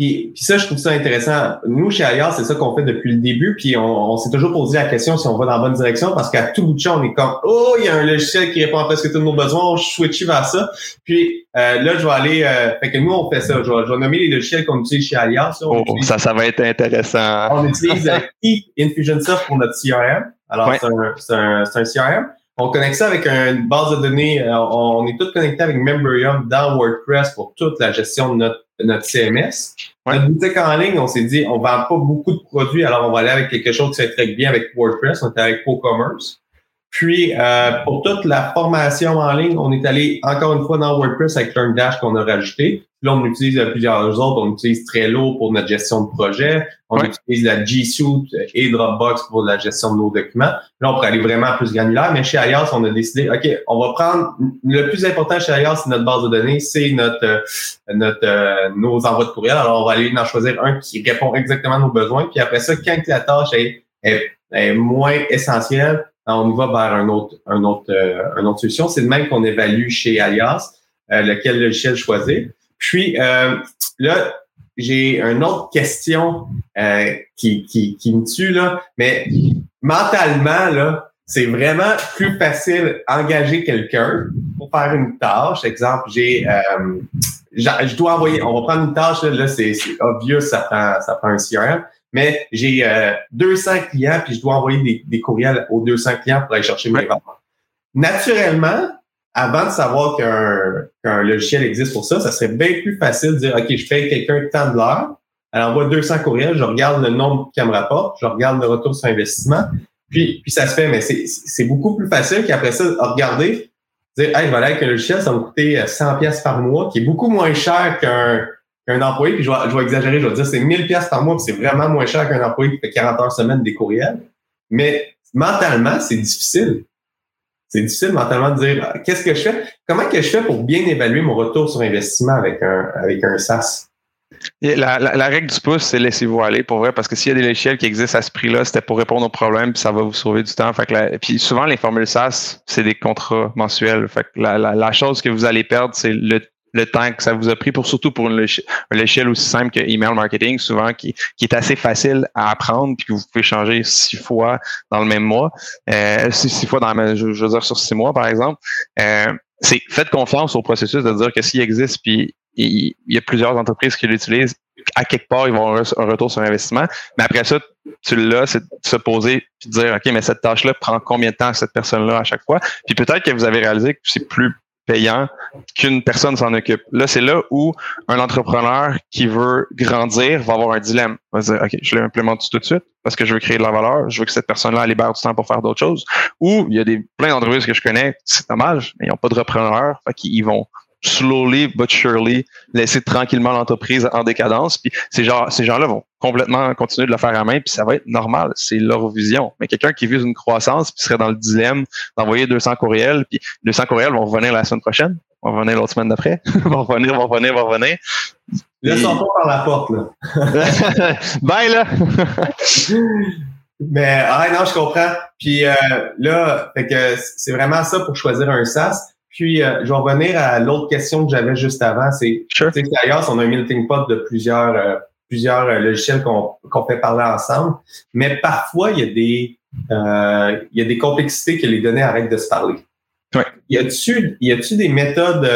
Puis, ça, je trouve ça intéressant. Nous, chez Alias, c'est ça qu'on fait depuis le début. Puis on, s'est toujours posé la question si on va dans la bonne direction parce qu'à tout bout de champ, on est comme Oh, il y a un logiciel qui répond à presque tous nos besoins, on switch vers ça. Puis euh, là, je vais aller. Euh, fait que nous, on fait ça. Je vais, nommer les logiciels qu'on utilise chez Alias. oh, ça, ça va être intéressant. On utilise euh, Infusionsoft pour notre CRM. Alors, c'est un, un, un CRM. On connecte ça avec une base de données. Euh, on est tous connectés avec Memberium dans WordPress pour toute la gestion de notre notre CMS. Notre boutique en ligne, on s'est dit, on vend pas beaucoup de produits, alors on va aller avec quelque chose qui s'intègre bien avec WordPress. On est avec ProCommerce. Puis, euh, pour toute la formation en ligne, on est allé encore une fois dans WordPress avec LearnDash qu'on a rajouté. Là, on utilise plusieurs autres. On utilise Trello pour notre gestion de projet. On utilise la G Suite et Dropbox pour la gestion de nos documents. Là, on pourrait aller vraiment plus granulaire. Mais chez Alias, on a décidé, OK, on va prendre le plus important chez Alias, c'est notre base de données, c'est notre, euh, notre euh, nos envois de courriel. Alors, on va aller en choisir un qui répond exactement à nos besoins. Puis après ça, quand la tâche est, est moins essentielle, on va vers un autre, un autre, euh, une autre solution. C'est le même qu'on évalue chez Alias, euh, lequel logiciel choisir. Puis euh, là, j'ai une autre question qui, qui, qui me tue, là, mais mentalement, là, c'est vraiment plus facile engager quelqu'un pour faire une tâche. Exemple, j'ai je dois envoyer, on va prendre une tâche, là, là c'est obvious, ça prend, ça prend un CRM mais j'ai 200 euh, clients puis je dois envoyer des, des, courriels aux 200 clients pour aller chercher mes ventes. Naturellement, avant de savoir qu'un logiciel existe pour ça, ça serait bien plus facile de dire, OK, je paye quelqu'un tant de l'heure, elle envoie 200 courriels, je regarde le nombre qu'elle me rapporte, je regarde le retour sur investissement, puis, puis ça se fait, mais c'est beaucoup plus facile qu'après ça, regarder, dire, hey, voilà, avec un logiciel, ça va me coûter 100 pièces par mois, qui est beaucoup moins cher qu'un un employé, puis je vais, je vais exagérer, je vais dire c'est 1000 pièces par mois, puis c'est vraiment moins cher qu'un employé qui fait 40 heures semaine des courriels. Mais mentalement, c'est difficile. C'est difficile mentalement de dire qu'est-ce que je fais, comment que je fais pour bien évaluer mon retour sur investissement avec un avec un SaaS. La, règle du pouce, c'est laissez-vous aller pour vrai, parce que s'il y a des logiciels qui existent à ce prix-là, c'était pour répondre aux problèmes, puis ça va vous sauver du temps. Puis souvent, les formules SaaS, c'est des contrats mensuels. La, chose que vous allez perdre, c'est le le temps que ça vous a pris pour surtout pour une échelle aussi simple que email marketing, souvent qui, qui est assez facile à apprendre puis que vous pouvez changer six fois dans le même mois, euh, six, fois dans je, veux dire sur six mois par exemple. Euh, c'est faites confiance au processus de dire que s'il existe puis il, y a plusieurs entreprises qui l'utilisent, à quelque part ils vont avoir un retour sur investissement. Mais après ça, tu l'as, c'est de se poser puis de dire ok mais cette tâche là prend combien de temps cette personne là à chaque fois? Puis peut-être que vous avez réalisé que c'est plus payant qu'une personne s'en occupe. Là, c'est là où un entrepreneur qui veut grandir va avoir un dilemme. Il va dire, OK, je l'implémente tout de suite parce que je veux créer de la valeur, je veux que cette personne-là libère du temps pour faire d'autres choses. Ou il y a des plein d'entreprises que je connais, c'est dommage, mais ils n'ont pas de repreneur, fait qu'ils vont slowly but surely laisser tranquillement l'entreprise en décadence. Puis ces gens, ces gens-là vont complètement continuer de le faire à main, puis ça va être normal. C'est leur vision. Mais quelqu'un qui vise une croissance, puis serait dans le dilemme d'envoyer 200 courriels, puis 200 courriels vont revenir la semaine prochaine, vont revenir l'autre semaine d'après, vont revenir, vont revenir, vont revenir. Laisse pas par la porte, là. Bye, là! Mais, ah non, je comprends. Puis euh, là, fait que c'est vraiment ça pour choisir un SaaS. Puis, euh, je vais revenir à l'autre question que j'avais juste avant. C'est, sure. ailleurs, on a un melting pot de plusieurs, euh, plusieurs euh, logiciels qu'on, qu'on fait parler ensemble. Mais parfois, il y a des, il y a des complexités que les données arrêtent de se parler. Ouais. Y a-tu, y a-tu des méthodes,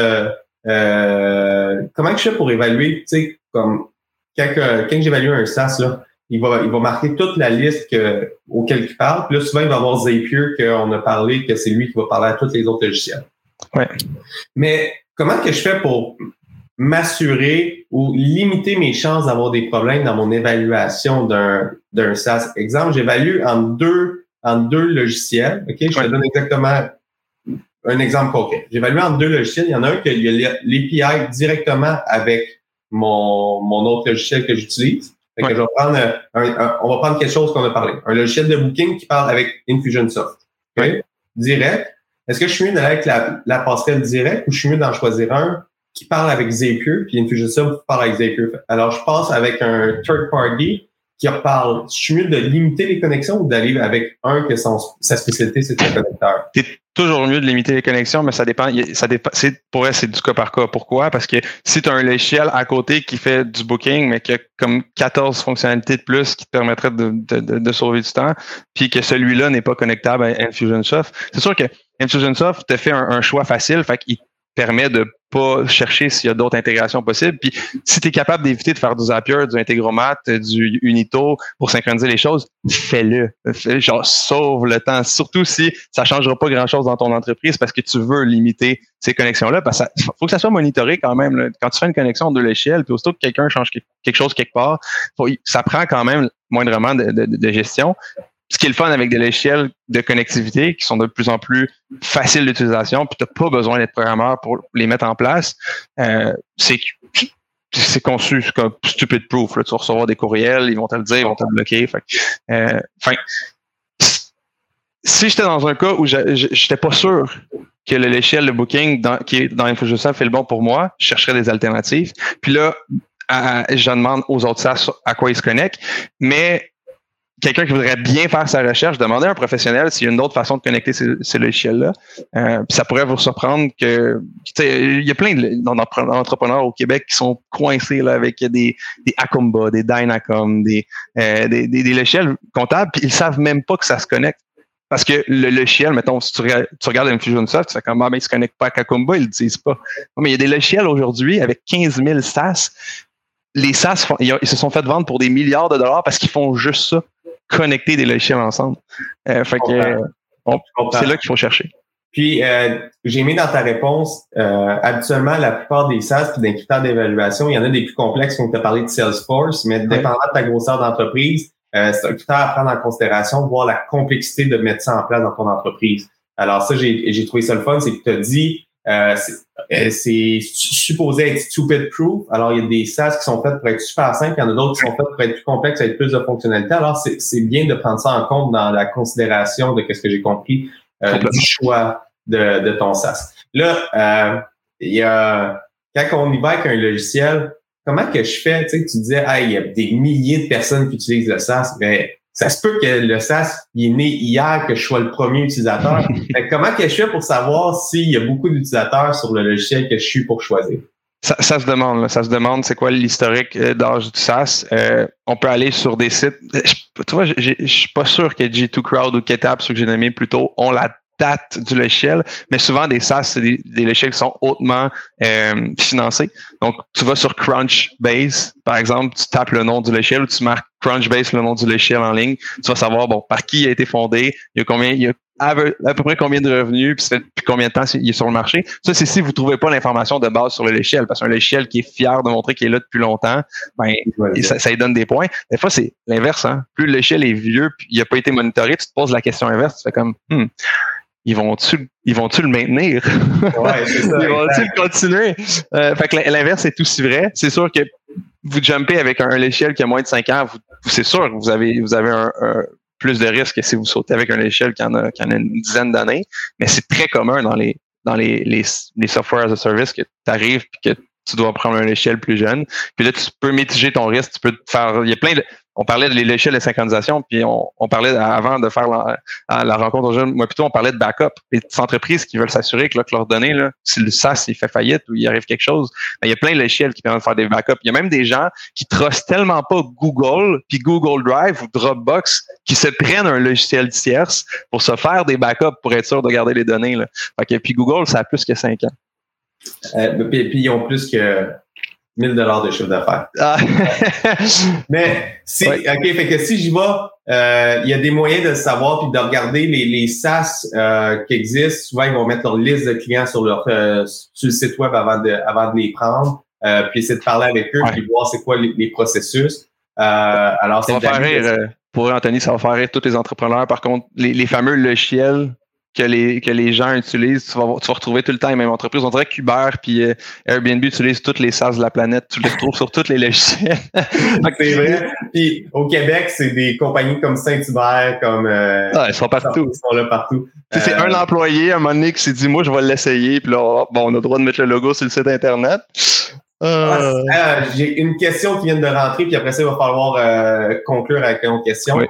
comment je fais pour évaluer, tu sais, comme, quand, quand j'évalue un SaaS, là, il va, il va marquer toute la liste que, auquel il parle. Puis là, souvent, il va avoir Zapier qu'on a parlé, que c'est lui qui va parler à tous les autres logiciels. Ouais. Mais comment que je fais pour m'assurer ou limiter mes chances d'avoir des problèmes dans mon évaluation d'un, d'un SaaS? Exemple, j'évalue en deux, en deux logiciels. OK? Je te donne exactement un exemple concret. J'évalue en deux logiciels. Il y en a un qui a l'API directement avec mon, mon autre logiciel que j'utilise. je vais prendre un, on va prendre quelque chose qu'on a parlé. Un logiciel de booking qui parle avec Infusionsoft. OK? Direct. Est-ce que je suis mieux d'aller avec la, passerelle directe ou je suis mieux d'en choisir un qui parle avec Zapier, puis Infusionsoft parle avec Zapier? Alors, je passe avec un third party qui reparle. Je suis mieux de limiter les connexions ou d'aller avec un que sa spécialité, c'est le connecteur? Toujours mieux de limiter les connexions, mais ça dépend. Ça dépend pour elle, c'est du cas par cas. Pourquoi? Parce que si tu as un logiciel à côté qui fait du booking, mais qui a comme 14 fonctionnalités de plus qui te permettraient de, de, de, sauver du temps, puis que celui-là n'est pas connectable à Infusionsoft, c'est sûr que Infusionsoft te fait un, choix facile, fait qu'il permet de pas chercher s'il y a d'autres intégrations possibles. Puis si tu es capable d'éviter de faire du Zapier, du Integromat, du Unito pour synchroniser les choses, fais-le. Genre, sauve le temps. Surtout si ça changera pas grand-chose dans ton entreprise parce que tu veux limiter ces connexions-là. Parce qu'il faut que ça soit monitoré quand même. Quand tu fais une connexion de l'échelle, puis aussitôt que quelqu'un change quelque chose quelque part, ça prend quand même moindrement de gestion. Ce qui est le fun avec des logiciels de connectivité qui sont de plus en plus faciles d'utilisation, puis tu n'as pas besoin d'être programmeur pour les mettre en place, euh, c'est c'est conçu comme stupid proof. Là. Tu vas recevoir des courriels, ils vont te le dire, ils vont te bloquer. Euh, si j'étais dans un cas où j'étais pas sûr que le logiciel de booking dans, qui est dans fait le bon pour moi, je chercherais des alternatives. Puis là, je demande aux autres SaaS à quoi ils se connectent. Mais quelqu'un qui voudrait bien faire sa recherche, demandez à un professionnel s'il y a une autre façon de connecter ces, logiciels-là. Euh, ça pourrait vous surprendre que il y a plein d'entrepreneurs au Québec qui sont coincés là, avec des, des des Dynacom, des, euh, des, des, logiciels comptables, puis ils savent même pas que ça se connecte. Parce que le logiciel, mettons, si tu, regardes, tu regardes Infusionsoft, tu fais comme, ah, ben, ils se connectent pas à Acomba, ils le disent pas. mais il y a des logiciels aujourd'hui avec 15 000 SaaS. Les SaaS, ils se sont fait vendre pour des milliards de dollars parce qu'ils font juste ça connecter des logiciels ensemble. Euh, fait que c'est là qu'il faut chercher. Puis, euh, j'ai mis dans ta réponse, euh, habituellement, la plupart des SaaS et des critères d'évaluation, il y en a des plus complexes, comme tu as parlé de Salesforce, mais dépendant de ta grosseur d'entreprise, euh, c'est un critère à prendre en considération, voir la complexité de mettre ça en place dans ton entreprise. Alors ça, j'ai trouvé ça le fun, c'est que tu as dit, euh, euh, c'est supposé être stupid proof. Alors, il y a des SaaS qui sont faits pour être super simples, il y en a d'autres qui sont faits pour être plus complexes, avec plus de fonctionnalités. Alors, c'est bien de prendre ça en compte dans la considération de ce que j'ai compris euh, du choix de, de, ton SaaS. Là, il y a quand on y va avec un logiciel, comment que je fais? Tu sais, tu disais, ah, il y a des milliers de personnes qui utilisent le SaaS, mais ça se peut que le SaaS il est né hier que je sois le premier utilisateur. comment que je fais pour savoir s'il y a beaucoup d'utilisateurs sur le logiciel que je suis pour choisir? Ça, ça se demande, ça se demande c'est quoi l'historique euh, d'âge du SaaS. Euh, on peut aller sur des sites. Je, tu vois, je suis pas sûr que G2 Crowd ou GitHub, ceux que j'ai nommés plus tôt, ont la date du logiciel, mais souvent des SaaS, c'est des, des, logiciels qui sont hautement euh, financés. Donc, tu vas sur Crunchbase, par exemple, tu tapes le nom du logiciel ou tu marques Crunchbase, le nom du logiciel en ligne, tu vas savoir bon par qui il a été fondé, il y a combien, il y a à peu près combien de revenus, puis, puis combien de temps il est sur le marché. Ça, c'est si vous trouvez pas l'information de base sur le logiciel, parce qu'un logiciel qui est fier de montrer qu'il est là depuis longtemps, ben, ça, ça lui donne des points. Des fois, c'est l'inverse. Hein? Plus le logiciel est vieux, puis il n'a pas été monitoré, tu te poses la question inverse, tu fais comme, hmm, ils vont-tu ils vont-tu le maintenir? Ouais, ça, ils vont-tu le continuer? Euh, fait que l'inverse est aussi vrai. C'est sûr que vous jumpez avec un, logiciel qui a moins de 5 ans, c'est sûr que vous avez, vous avez un, plus de risque que si vous sautez avec un logiciel qui en a, qui en a une dizaine d'années. Mais c'est très commun dans les dans les, les, les software as a service que tu arrives et que tu dois prendre un échelle plus jeune. Puis là, tu peux mitiger ton risque, tu peux faire. Il y a plein de on parlait de l'échelle de synchronisation, puis on, parlait avant de faire la, rencontre aux jeunes, moi plutôt on parlait de backup. Les entreprises qui veulent s'assurer que, là, que leurs données, là, si le SaaS il fait faillite ou il arrive quelque chose, ben, il y a plein logiciels qui permettent de faire des backups. Il y a même des gens qui trustent tellement pas Google, puis Google Drive ou Dropbox, qui se prennent un logiciel tierce pour se faire des backups pour être sûr de garder les données. Là. Fait puis Google, ça a plus que cinq ans. Euh, puis, puis, ils ont plus que 1000 dollars de chiffre d'affaires. Ah. Mais si, ok, fait que si j'y vais, euh, il y a des moyens de savoir puis de regarder les, les SaaS euh, qui existent. Souvent, ils vont mettre leur liste de clients sur leur euh, sur le site web avant de avant de les prendre, euh, puis essayer de parler avec eux puis voir c'est quoi les, processus. alors, ça va faire rire. Pour Anthony, ça va faire rire tous les entrepreneurs. Par contre, les, les fameux logiciels que les, que les gens utilisent, tu vas, tu vas retrouver tout le temps les mêmes entreprises. On dirait qu'Uber puis euh, Airbnb utilisent toutes les SaaS de la planète. Tu les retrouves sur toutes les logiciels. c'est vrai. Puis au Québec, c'est des compagnies comme Saint-Hubert, comme... Euh, ah, ils sont partout. Ils sont là partout. C'est un euh, employé, à un moment donné, qui s'est dit, moi, je vais l'essayer. Puis là, bon, on a le droit de mettre le logo sur le site Internet. Ah, J'ai une question qui vient de rentrer, puis après ça, il va falloir conclure avec une question. Oui.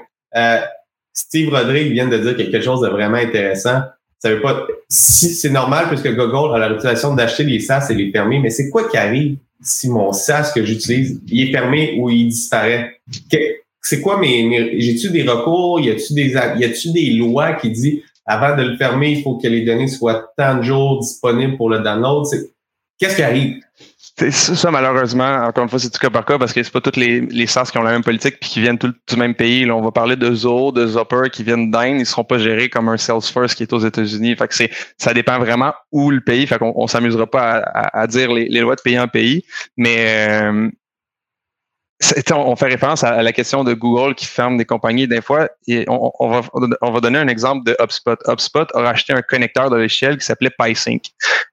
Steve Rodrigue vient de dire quelque chose de vraiment intéressant. Ça veut pas, si c'est normal puisque Google a la réputation d'acheter les SaaS et les fermer, mais c'est quoi qui arrive si mon SaaS que j'utilise, il est fermé ou il disparaît? C'est quoi mes, j'ai-tu des recours? Y a-tu des, y a-tu des lois qui disent avant de le fermer, il faut que les données soient tant de jours disponibles pour le download? Qu'est-ce qui arrive? Ça, malheureusement, encore une fois, c'est du cas par cas parce que c'est pas toutes les, les SaaS qui ont la même politique puis qui viennent tout, du même pays. Là, on va parler de Zoho, de Zopper qui viennent d'Inde. Ils seront pas gérés comme un Salesforce qui est aux États-Unis. Fait que c'est, ça dépend vraiment où le pays. Fait qu'on on s'amusera pas à, à, dire les, les, lois de pays en pays. Mais euh, on fait référence à, la question de Google qui ferme des compagnies des fois. On, va, on va donner un exemple de HubSpot. HubSpot a racheté un connecteur de logiciel qui s'appelait PySync.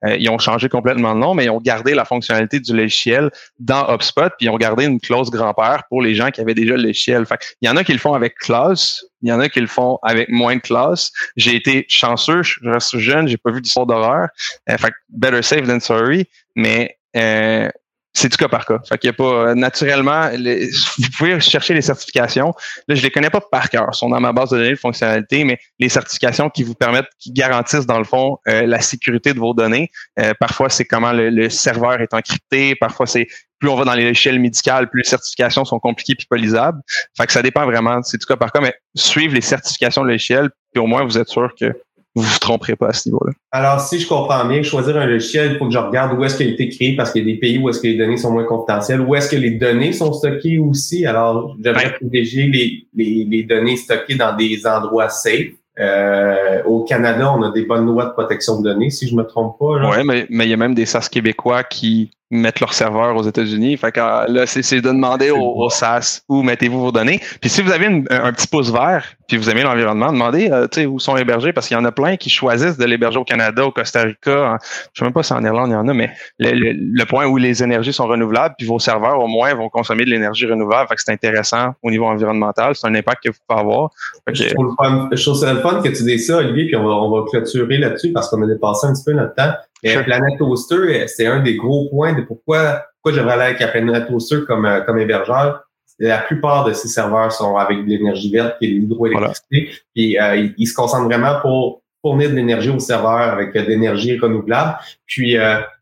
Euh, ils ont changé complètement de nom, mais ils ont gardé la fonctionnalité du logiciel dans HubSpot, puis ils ont gardé une clause grand-père pour les gens qui avaient déjà le logiciel. Fait, il y en a qui le font avec classe, il y en a qui le font avec moins de classe. J'ai été chanceux, je reste jeune, j'ai pas vu d'histoire d'horreur. Euh, better safe than sorry, mais euh, c'est du cas par cas. Fait y a pas euh, naturellement, vous pouvez chercher les certifications. Là, je les connais pas par cœur. Ils sont dans ma base de données de fonctionnalité, mais les certifications qui vous permettent, qui garantissent dans le fond euh, la sécurité de vos données. Euh, parfois, c'est comment le, serveur est encrypté. Parfois, c'est plus on va dans l'échelle médicale, plus les certifications sont compliquées puis pas lisables. Fait que ça dépend vraiment. C'est du cas par cas, mais suivre les certifications de l'échelle, puis au moins vous êtes sûr que vous vous tromperez pas à ce niveau-là. Alors, si je comprends bien, choisir un logiciel, il faut que je regarde où est-ce qu'il a été créé parce qu'il y a des pays où est-ce que les données sont moins confidentielles, où est-ce que les données sont stockées aussi? Alors, je devrais privilégier les, les, les, données stockées dans des endroits safe. Euh, au Canada, on a des bonnes lois de protection de données, si je me trompe pas. Oui, mais, mais il y a même des SAS québécois qui mettre leur serveur aux États-Unis. Fait que euh, là, c'est de demander au, SaaS où mettez-vous vos données. Puis si vous avez un petit pouce vert, puis vous aimez l'environnement, demandez euh, où sont hébergés, parce qu'il y en a plein qui choisissent de l'héberger au Canada, au Costa Rica. je sais même pas si en Irlande il y en a, mais le, point où les énergies sont renouvelables, puis vos serveurs au moins vont consommer de l'énergie renouvelable. Fait que c'est intéressant au niveau environnemental. C'est un impact que vous pouvez avoir. je, trouve ça le fun que tu dis ça, Olivier, puis on va, on va clôturer là-dessus parce qu'on a dépassé un petit peu notre temps. Et Planet Toaster, c'est un des gros points de pourquoi, pourquoi j'aimerais aller avec Planet Toaster comme, euh, comme hébergeur. La plupart de ces serveurs sont avec de l'énergie verte et de l'hydroélectricité. Puis euh, ils, se concentrent vraiment pour fournir de l'énergie aux serveurs avec euh, de l'énergie renouvelable. Puis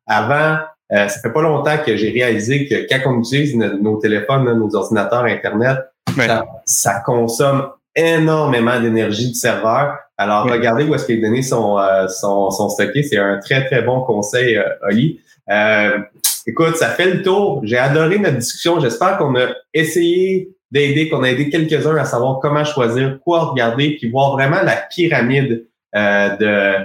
avant, ça fait pas longtemps que j'ai réalisé que quand on utilise nos, téléphones, nos ordinateurs, Internet, ça, ça, consomme énormément d'énergie du serveur. Alors, regardez où est-ce que les données sont, euh, sont, sont, stockées. C'est un très, très bon conseil, euh, Oli. Euh, écoute, ça fait le tour. J'ai adoré notre discussion. J'espère qu'on a essayé d'aider, qu'on a aidé quelques-uns à savoir comment choisir, quoi regarder, puis voir vraiment la pyramide de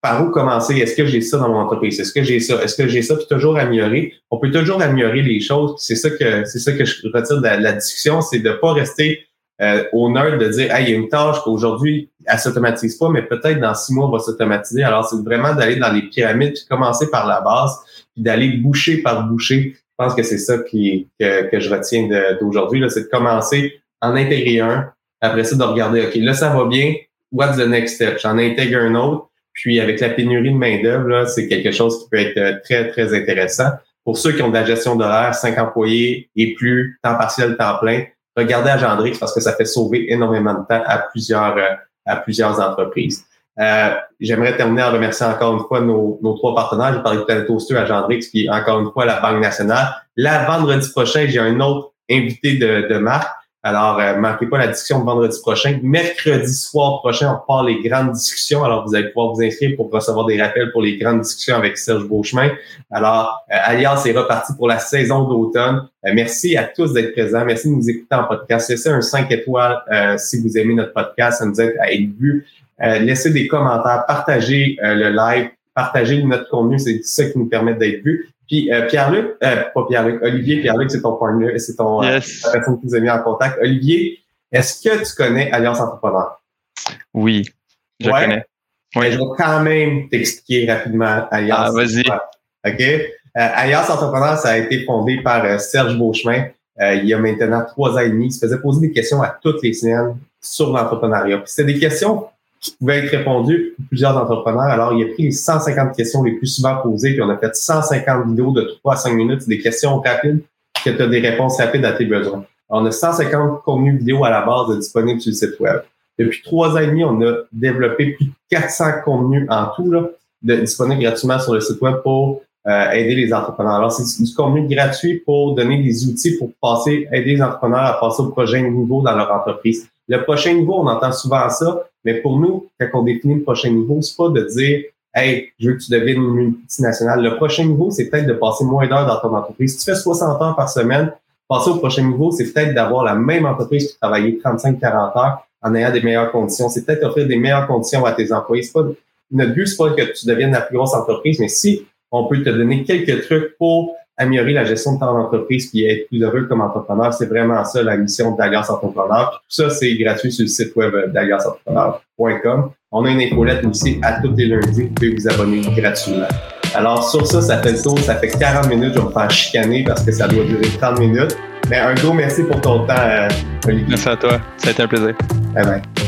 par où commencer. Est-ce que j'ai ça dans mon entreprise? Est-ce que j'ai ça? Est-ce que j'ai ça? Puis toujours améliorer. On peut toujours améliorer les choses. C'est ça que c'est ça que je retire de la, discussion, c'est de pas rester euh, au nerd de dire, hey, il y a une tâche qu'aujourd'hui, elle s'automatise pas, mais peut-être dans six mois, elle va s'automatiser. Alors, c'est vraiment d'aller dans les pyramides, puis commencer par la base, puis d'aller boucher par boucher. Je pense que c'est ça qui, que, que je retiens d'aujourd'hui, c'est de commencer en intégrer un, après ça, de regarder, OK, là, ça va bien, what's the next step? J'en intègre un autre, puis avec la pénurie de main-d'œuvre, c'est quelque chose qui peut être euh, très, très intéressant. Pour ceux qui ont de la gestion d'horaire, cinq employés et plus, temps partiel, temps plein, regardez Agendrix parce que ça fait sauver énormément de temps à plusieurs, euh, à plusieurs entreprises. Euh, J'aimerais terminer en remerciant encore une fois nos, nos trois partenaires. J'ai parlé de Planet Toaster, Agendrix, puis encore une fois la Banque nationale. Là, vendredi prochain, j'ai un autre invité de, de marque. Alors, euh, manquez pas la discussion de vendredi prochain. Mercredi soir prochain, on part les grandes discussions. Alors, vous allez pouvoir vous inscrire pour recevoir des rappels pour les grandes discussions avec Serge Beauchemin. Alors, euh, Alias est reparti pour la saison d'automne. Euh, merci à tous d'être présents. Merci de nous écouter en podcast. Laissez un 5 étoiles euh, si vous aimez notre podcast. Ça nous aide à être vu. laissez des commentaires, partagez le live, partagez notre contenu. C'est ça qui nous permet d'être vu. Puis euh, Pierre-Luc, euh, pas Pierre-Luc, Olivier, Pierre-Luc, c'est ton partner, c'est ton euh, la personne qui nous a mis en contact. Olivier, est-ce que tu connais Alliance Entrepreneur? Oui, je connais. Oui. je vais quand même t'expliquer rapidement Alliance. Ah, vas-y. OK? Euh, Alliance Entrepreneur, ça a été fondé par Serge Beauchemin il y a maintenant trois ans et demi. Il se faisait poser des questions à toutes les semaines sur l'entrepreneuriat. Puis c'était des questions qui pouvait être répondu par plusieurs entrepreneurs. Alors, il a pris les 150 questions les plus souvent posées, puis on a fait 150 vidéos de 3 à 5 minutes, des questions rapides, que tu as des réponses rapides à tes besoins. on a 150 contenus vidéo à la base disponibles sur le site web. Depuis trois ans et demi, on a développé plus de 400 contenus en tout, là, de, disponibles gratuitement sur le site web pour euh, aider les entrepreneurs. Alors, c'est du contenu gratuit pour donner des outils pour passer, aider les entrepreneurs à passer au prochain niveau dans leur entreprise. Le prochain niveau, on entend souvent ça, mais pour nous, quand on définit le prochain niveau, c'est pas de dire Hey, je veux que tu deviennes une multinationale. Le prochain niveau, c'est peut-être de passer moins d'heures dans ton entreprise. Si tu fais 60 heures par semaine, passer au prochain niveau, c'est peut-être d'avoir la même entreprise qui travailler 35-40 heures en ayant des meilleures conditions. C'est peut-être offrir des meilleures conditions à tes employés. Pas, notre but, c'est pas que tu deviennes la plus grosse entreprise, mais si on peut te donner quelques trucs pour améliorer la gestion de temps d'entreprise puis être plus heureux comme entrepreneur. C'est vraiment ça la mission d'Alias Entrepreneur. tout ça, c'est gratuit sur le site web d'aliasentrepreneur.com. On a une infolette aussi à tous les lundis. Vous pouvez vous abonner gratuitement. Alors, sur ça, ça fait le tour. Ça fait 40 minutes. Je vais me faire chicaner parce que ça doit durer 30 minutes. Mais un gros merci pour ton temps, euh, Olivier. Merci à toi. Ça a été un plaisir. Bye bye.